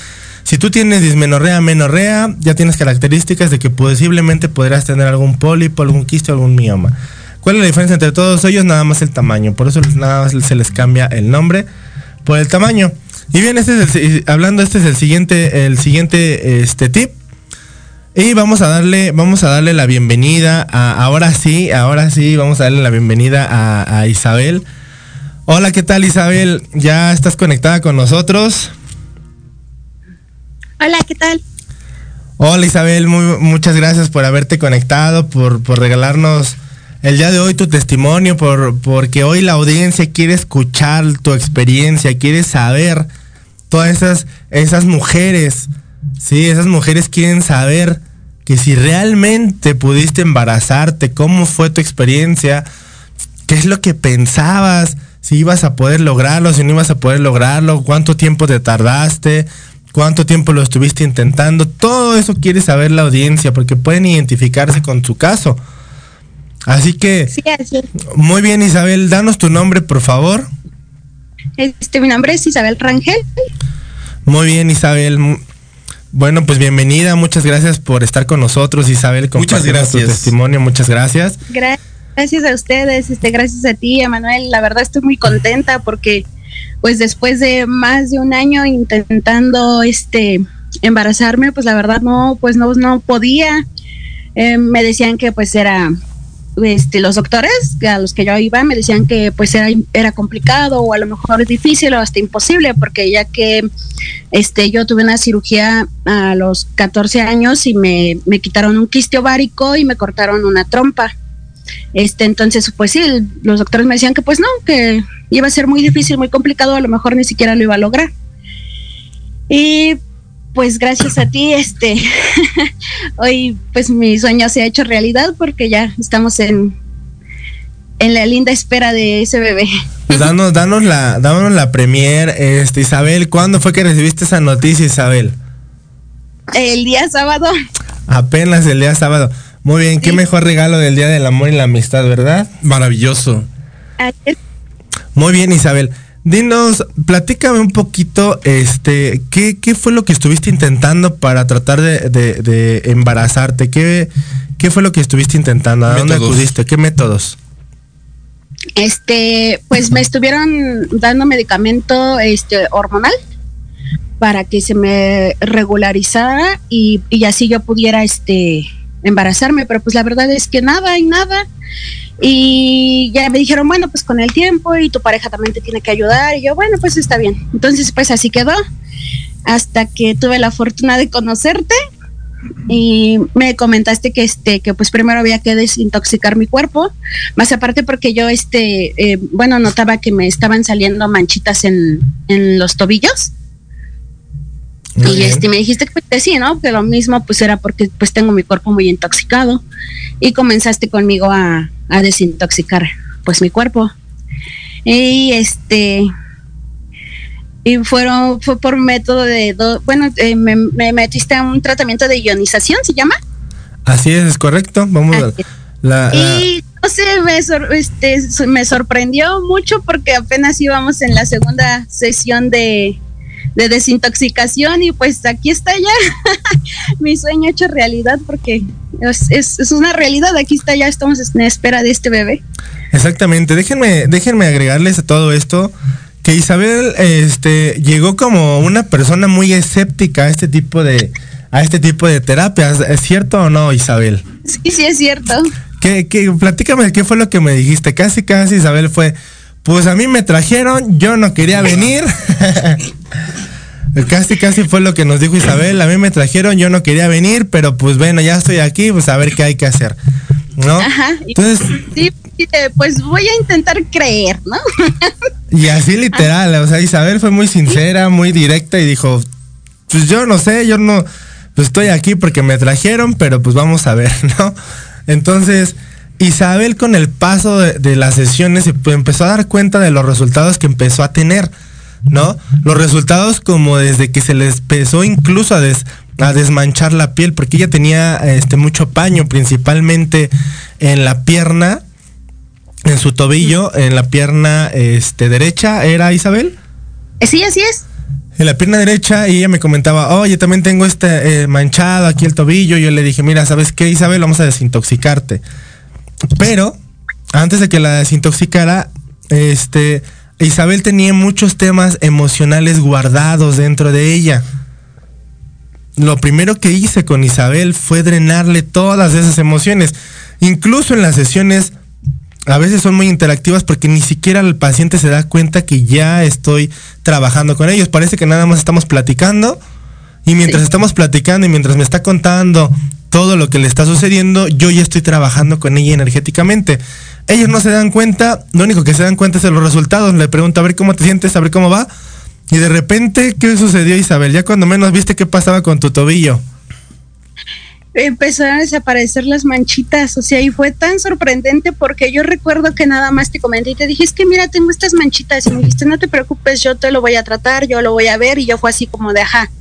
si tú tienes dismenorrea, menorrea, ya tienes características de que posiblemente podrás tener algún pólipo, algún quiste algún mioma. ¿Cuál es la diferencia entre todos ellos? Nada más el tamaño. Por eso nada más se les cambia el nombre por el tamaño. Y bien, este es el, hablando, este es el siguiente, el siguiente este tip. Y vamos a darle, vamos a darle la bienvenida ahora sí, ahora sí, vamos a darle la bienvenida a Isabel. Hola, ¿qué tal Isabel? ¿Ya estás conectada con nosotros? Hola, ¿qué tal? Hola Isabel, muy, muchas gracias por haberte conectado, por, por, regalarnos el día de hoy tu testimonio, por, porque hoy la audiencia quiere escuchar tu experiencia, quiere saber todas esas, esas mujeres, sí, esas mujeres quieren saber que si realmente pudiste embarazarte, cómo fue tu experiencia, qué es lo que pensabas, si ibas a poder lograrlo, si no ibas a poder lograrlo, cuánto tiempo te tardaste, cuánto tiempo lo estuviste intentando, todo eso quiere saber la audiencia porque pueden identificarse con su caso. Así que, muy bien Isabel, danos tu nombre por favor. Este, mi nombre es Isabel Rangel. Muy bien Isabel, bueno, pues bienvenida, muchas gracias por estar con nosotros, Isabel, muchas gracias. tu testimonio, muchas gracias. Gracias a ustedes, este, gracias a ti, Emanuel. La verdad estoy muy contenta porque, pues, después de más de un año intentando, este, embarazarme, pues la verdad no, pues no, no podía. Eh, me decían que pues era este, los doctores a los que yo iba me decían que pues era, era complicado o a lo mejor difícil o hasta imposible porque ya que este, yo tuve una cirugía a los 14 años y me, me quitaron un quiste ovárico y me cortaron una trompa. Este, entonces, pues sí, los doctores me decían que pues no, que iba a ser muy difícil, muy complicado, a lo mejor ni siquiera lo iba a lograr. Y pues gracias a ti, este, hoy pues mi sueño se ha hecho realidad porque ya estamos en, en la linda espera de ese bebé. Pues danos, danos la, danos la premier, este, Isabel, ¿cuándo fue que recibiste esa noticia, Isabel? El día sábado. Apenas el día sábado. Muy bien, qué mejor regalo del Día del Amor y la Amistad, ¿verdad? Maravilloso. Muy bien, Isabel. Dinos, platícame un poquito, este, ¿qué, ¿qué, fue lo que estuviste intentando para tratar de, embarazarte? ¿Qué, ¿Qué, fue lo que estuviste intentando? ¿A dónde acudiste? ¿Qué métodos? Este, pues me estuvieron dando medicamento este, hormonal para que se me regularizara y, y así yo pudiera este, embarazarme, pero pues la verdad es que nada y nada. Y ya me dijeron, bueno, pues con el tiempo y tu pareja también te tiene que ayudar. Y yo, bueno, pues está bien. Entonces, pues así quedó. Hasta que tuve la fortuna de conocerte y me comentaste que este que pues primero había que desintoxicar mi cuerpo más aparte porque yo este eh, bueno notaba que me estaban saliendo manchitas en, en los tobillos y este me dijiste que pues, sí, ¿no? Que lo mismo pues era porque pues tengo mi cuerpo muy intoxicado y comenzaste conmigo a, desintoxicar pues mi cuerpo. Y este y fueron fue por método de bueno eh, me, metiste a un tratamiento de ionización se llama así es es correcto vamos a la, y no sé me, este, me sorprendió mucho porque apenas íbamos en la segunda sesión de de desintoxicación y pues aquí está ya mi sueño hecho realidad porque es, es, una realidad, aquí está ya, estamos en espera de este bebé. Exactamente, déjenme, déjenme agregarles a todo esto que Isabel este, llegó como una persona muy escéptica a este tipo de a este tipo de terapias. ¿Es cierto o no, Isabel? Sí, sí es cierto. ¿Qué, qué, platícame, ¿qué fue lo que me dijiste? Casi, casi Isabel fue, pues a mí me trajeron, yo no quería venir. Casi, casi fue lo que nos dijo Isabel. A mí me trajeron, yo no quería venir, pero pues bueno, ya estoy aquí, pues a ver qué hay que hacer. ¿No? Ajá. Entonces. Sí, pues voy a intentar creer, ¿no? y así literal, o sea, Isabel fue muy sincera, muy directa y dijo, pues yo no sé, yo no, pues estoy aquí porque me trajeron, pero pues vamos a ver, ¿no? Entonces, Isabel con el paso de, de las sesiones se empezó a dar cuenta de los resultados que empezó a tener. ¿no? Los resultados como desde que se les empezó incluso a, a desmanchar la piel, porque ella tenía este, mucho paño, principalmente en la pierna, en su tobillo, en la pierna este, derecha, ¿era Isabel? Eh, sí, así es. En la pierna derecha y ella me comentaba, oye, también tengo este eh, manchado aquí el tobillo. Yo le dije, mira, ¿sabes qué, Isabel? Vamos a desintoxicarte. Pero, antes de que la desintoxicara, este, Isabel tenía muchos temas emocionales guardados dentro de ella. Lo primero que hice con Isabel fue drenarle todas esas emociones. Incluso en las sesiones a veces son muy interactivas porque ni siquiera el paciente se da cuenta que ya estoy trabajando con ellos. Parece que nada más estamos platicando y mientras estamos platicando y mientras me está contando todo lo que le está sucediendo, yo ya estoy trabajando con ella energéticamente. Ellos no se dan cuenta, lo único que se dan cuenta es de los resultados. Le pregunto a ver cómo te sientes, a ver cómo va. Y de repente, ¿qué sucedió, Isabel? Ya cuando menos viste qué pasaba con tu tobillo. Empezaron a desaparecer las manchitas, o sea, y fue tan sorprendente porque yo recuerdo que nada más te comenté y te dije, es que mira, tengo estas manchitas y me dijiste, no te preocupes, yo te lo voy a tratar, yo lo voy a ver y yo fue así como de, ajá,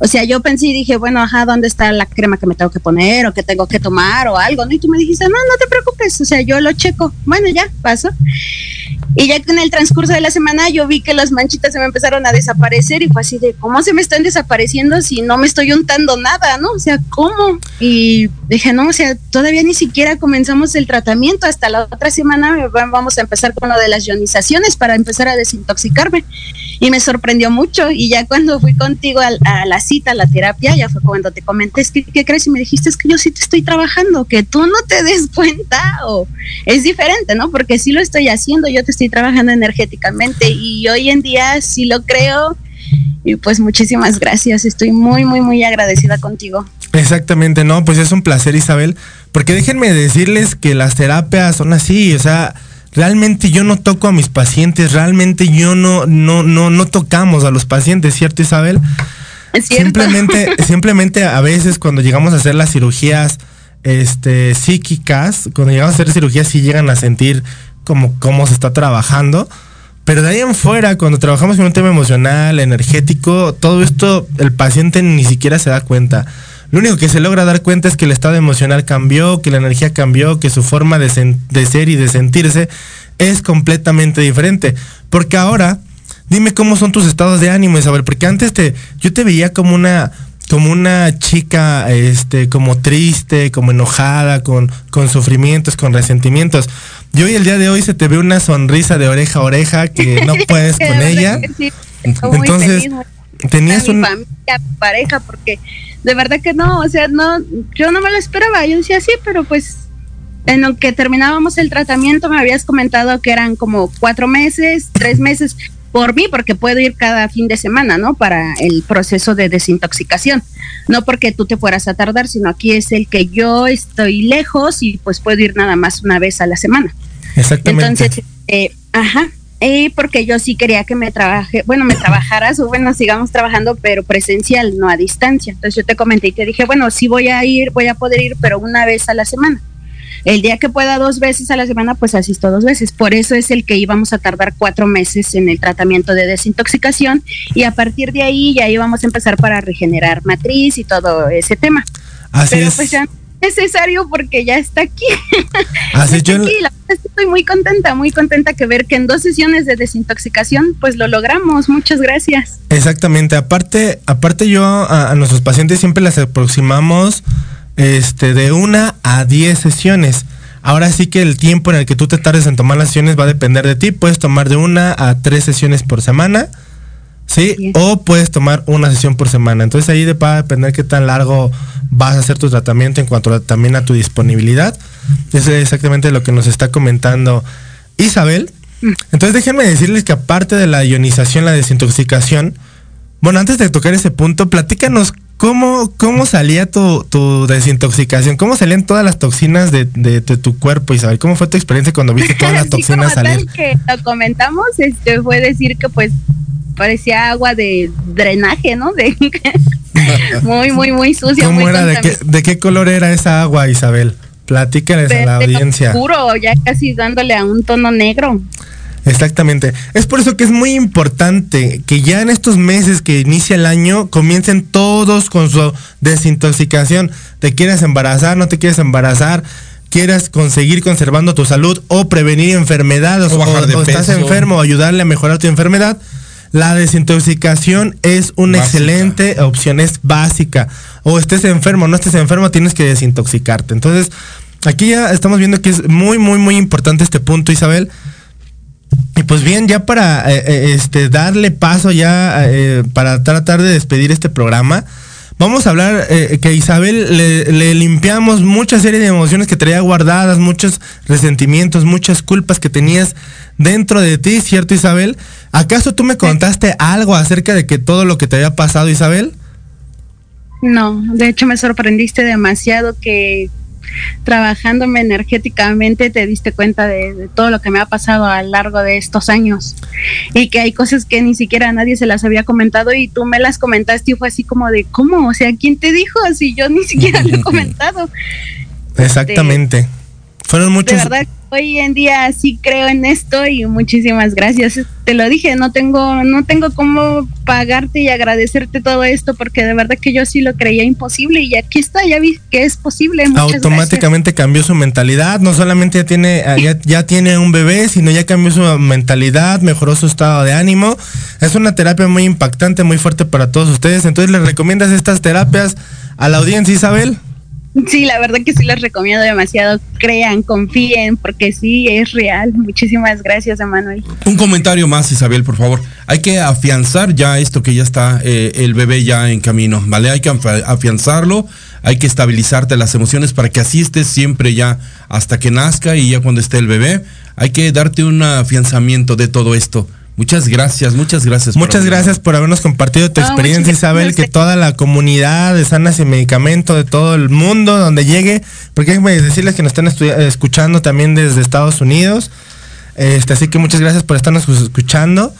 o sea, yo pensé y dije, bueno, ajá, ¿dónde está la crema que me tengo que poner o que tengo que tomar o algo? ¿no? Y tú me dijiste, no, no te preocupes, o sea, yo lo checo. Bueno, ya, paso. Y ya en el transcurso de la semana yo vi que las manchitas se me empezaron a desaparecer y fue así de, ¿cómo se me están desapareciendo si no me estoy untando nada, no? O sea, ¿cómo? Y dije, no, o sea, todavía ni siquiera comenzamos el tratamiento, hasta la otra semana vamos a empezar con lo de las ionizaciones para empezar a desintoxicarme. Y me sorprendió mucho y ya cuando fui contigo a, a la cita, a la terapia, ya fue cuando te comenté, que, ¿qué crees? Y me dijiste, es que yo sí te estoy trabajando, que tú no te des cuenta o es diferente, ¿no? Porque sí lo estoy haciendo, yo te estoy trabajando energéticamente y hoy en día sí lo creo. Y pues muchísimas gracias, estoy muy, muy, muy agradecida contigo. Exactamente, no, pues es un placer Isabel, porque déjenme decirles que las terapias son así, o sea, realmente yo no toco a mis pacientes, realmente yo no, no, no, no tocamos a los pacientes, ¿cierto Isabel? Simplemente, simplemente a veces cuando llegamos a hacer las cirugías este, psíquicas, cuando llegamos a hacer cirugías sí llegan a sentir como cómo se está trabajando. Pero de ahí en fuera, cuando trabajamos con un tema emocional, energético, todo esto el paciente ni siquiera se da cuenta. Lo único que se logra dar cuenta es que el estado emocional cambió, que la energía cambió, que su forma de, de ser y de sentirse es completamente diferente. Porque ahora Dime cómo son tus estados de ánimo, Isabel, porque antes te, yo te veía como una, como una chica, este, como triste, como enojada, con, con sufrimientos, con resentimientos. Y hoy, el día de hoy, se te ve una sonrisa de oreja a oreja que no puedes con ella. Entonces, tenías una familia, pareja, porque de verdad que no, o sea, no, yo no me lo esperaba. Yo decía, sí, pero pues en lo que terminábamos el tratamiento me habías comentado que eran como cuatro meses, tres meses por mí, porque puedo ir cada fin de semana, ¿no? Para el proceso de desintoxicación. No porque tú te fueras a tardar, sino aquí es el que yo estoy lejos y pues puedo ir nada más una vez a la semana. Exactamente. Entonces, eh, ajá. Y porque yo sí quería que me trabaje, bueno, me trabajaras o bueno, sigamos trabajando, pero presencial, no a distancia. Entonces yo te comenté y te dije, bueno, sí voy a ir, voy a poder ir, pero una vez a la semana. El día que pueda dos veces a la semana, pues asisto dos veces. Por eso es el que íbamos a tardar cuatro meses en el tratamiento de desintoxicación y a partir de ahí ya íbamos a empezar para regenerar matriz y todo ese tema. Así Pero es. pues ya necesario porque ya está aquí. Así Ya es, yo- está aquí. La estoy muy contenta, muy contenta que ver que en dos sesiones de desintoxicación, pues lo logramos. Muchas gracias. Exactamente. Aparte, aparte yo a, a nuestros pacientes siempre les aproximamos este, de una a 10 sesiones. Ahora sí que el tiempo en el que tú te tardes en tomar las sesiones va a depender de ti. Puedes tomar de una a tres sesiones por semana. ¿Sí? O puedes tomar una sesión por semana. Entonces ahí va a depender qué tan largo vas a hacer tu tratamiento en cuanto a- también a tu disponibilidad. Eso es exactamente lo que nos está comentando Isabel. Entonces déjenme decirles que aparte de la ionización, la desintoxicación, bueno, antes de tocar ese punto, platícanos cómo, cómo salía tu, tu desintoxicación, cómo salían todas las toxinas de, de- de tu cuerpo, Isabel. ¿Cómo fue tu experiencia cuando viste todas las como toxinas salir? tal que lo comentamos, este fue decir que pues parecía agua de drenaje, ¿no? De muy, muy, muy sucia, muy ¿Cómo era? ¿De qué. ¿De qué color era esa agua, Isabel? Platícales a la audiencia. oscuro, ya casi dándole a un tono negro. Exactamente. Es por eso que es muy importante que ya en estos meses que inicia el año comiencen todos con su desintoxicación. Te quieres embarazar, no te quieres embarazar, quieras conseguir conservando tu salud o prevenir enfermedades O bajar de o estás peso. enfermo o ayudarle a mejorar tu enfermedad. La desintoxicación es una Básica. excelente opción, es básica. O estés enfermo no estés enfermo, tienes que desintoxicarte. Entonces, aquí ya estamos viendo que es muy, muy, muy importante este punto, Isabel. Y pues bien, ya para eh, eh, este darle paso ya eh, para tratar de despedir este programa, vamos a hablar eh, que Isabel le, le limpiamos mucha serie de emociones que traía guardadas, muchos resentimientos, muchas culpas que tenías dentro de ti, ¿cierto Isabel? ¿Acaso tú me contaste algo acerca de que todo lo que te había pasado, Isabel? No, de hecho me sorprendiste demasiado que trabajándome energéticamente, te diste cuenta de, de, todo lo que me ha pasado a lo largo de estos años y que hay cosas que ni siquiera nadie se las había comentado y tú me las comentaste y fue así como de, ¿cómo? O sea, ¿quién te dijo? Si yo ni siquiera lo he comentado. Exactamente. Este, Fueron muchos. De verdad, hoy en día sí creo en esto y muchísimas gracias. Te lo dije, no tengo, no tengo cómo pagarte y agradecerte todo esto porque de verdad que yo sí lo creía imposible y aquí está, ya vi que es posible. Muchas Automáticamente cambió su mentalidad, no solamente ya tiene, ya, ya tiene un bebé, sino ya cambió su mentalidad, mejoró su estado de ánimo. Es una terapia muy impactante, muy fuerte para todos ustedes. Entonces les recomiendas estas terapias a la audiencia, Isabel. Sí, la verdad que sí les recomiendo demasiado. Crean, confíen, porque sí, es real. Muchísimas gracias, Emanuel. Un comentario más, Isabel, por favor. Hay que afianzar ya esto que ya está eh, el bebé ya en camino, ¿vale? Hay que afianzarlo, hay que estabilizarte las emociones para que así estés siempre ya hasta que nazca y ya cuando esté el bebé. Hay que darte un afianzamiento de todo esto. Muchas gracias, muchas gracias. Muchas por gracias por habernos compartido tu no, experiencia, Isabel, que toda la comunidad de Sanas y Medicamento, de todo el mundo, donde llegue, porque que decirles que nos están escuchando también desde Estados Unidos. Este, así que muchas gracias por estarnos escuchando.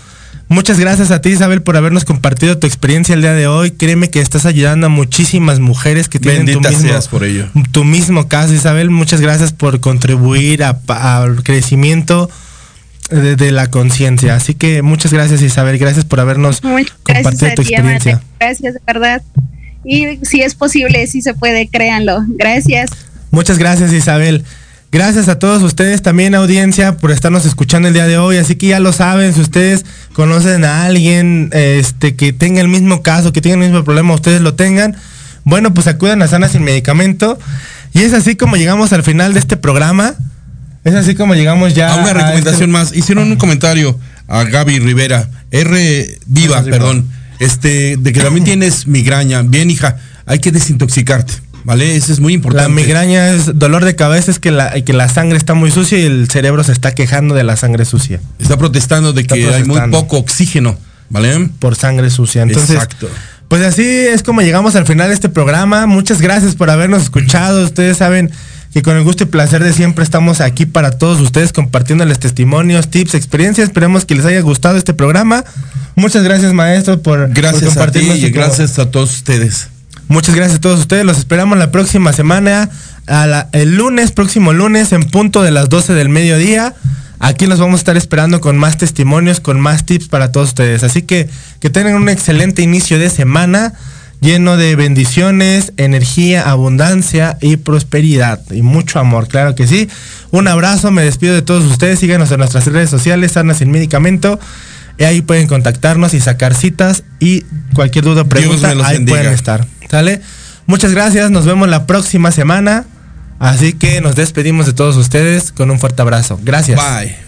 Muchas gracias a ti, Isabel, por habernos compartido tu experiencia el día de hoy. Créeme que estás ayudando a muchísimas mujeres que tienen tu mismo, por ello. tu mismo caso, Isabel. Muchas gracias por contribuir al crecimiento de, de la conciencia. Así que muchas gracias Isabel, gracias por habernos muchas compartido tu experiencia. Gracias, de verdad. Y si es posible, si se puede, créanlo. Gracias. Muchas gracias Isabel. Gracias a todos ustedes también audiencia por estarnos escuchando el día de hoy. Así que ya lo saben, si ustedes conocen a alguien este, que tenga el mismo caso, que tenga el mismo problema, ustedes lo tengan, bueno, pues acudan a Sana sin medicamento. Y es así como llegamos al final de este programa. Es así como llegamos ya. A una recomendación a este... más. Hicieron un comentario a Gaby Rivera, R Viva, perdón, este, de que también tienes migraña. Bien, hija, hay que desintoxicarte. ¿Vale? Eso es muy importante. La migraña es dolor de cabeza, es que la, que la sangre está muy sucia y el cerebro se está quejando de la sangre sucia. Está protestando de está que protestando. hay muy poco oxígeno, ¿vale? Por sangre sucia. Entonces, Exacto. Pues así es como llegamos al final de este programa. Muchas gracias por habernos escuchado. Ustedes saben que con el gusto y placer de siempre estamos aquí para todos ustedes compartiéndoles testimonios, tips, experiencias. Esperemos que les haya gustado este programa. Muchas gracias, maestro, por, gracias por compartirnos. A ti y gracias a todos ustedes. Muchas gracias a todos ustedes. Los esperamos la próxima semana, a la, el lunes, próximo lunes, en punto de las 12 del mediodía. Aquí los vamos a estar esperando con más testimonios, con más tips para todos ustedes. Así que que tengan un excelente inicio de semana lleno de bendiciones, energía, abundancia y prosperidad y mucho amor, claro que sí. Un abrazo, me despido de todos ustedes, síganos en nuestras redes sociales, Sana sin medicamento. Y ahí pueden contactarnos y sacar citas y cualquier duda o pregunta, ahí bendiga. pueden estar. ¿Sale? Muchas gracias, nos vemos la próxima semana. Así que nos despedimos de todos ustedes con un fuerte abrazo. Gracias. Bye.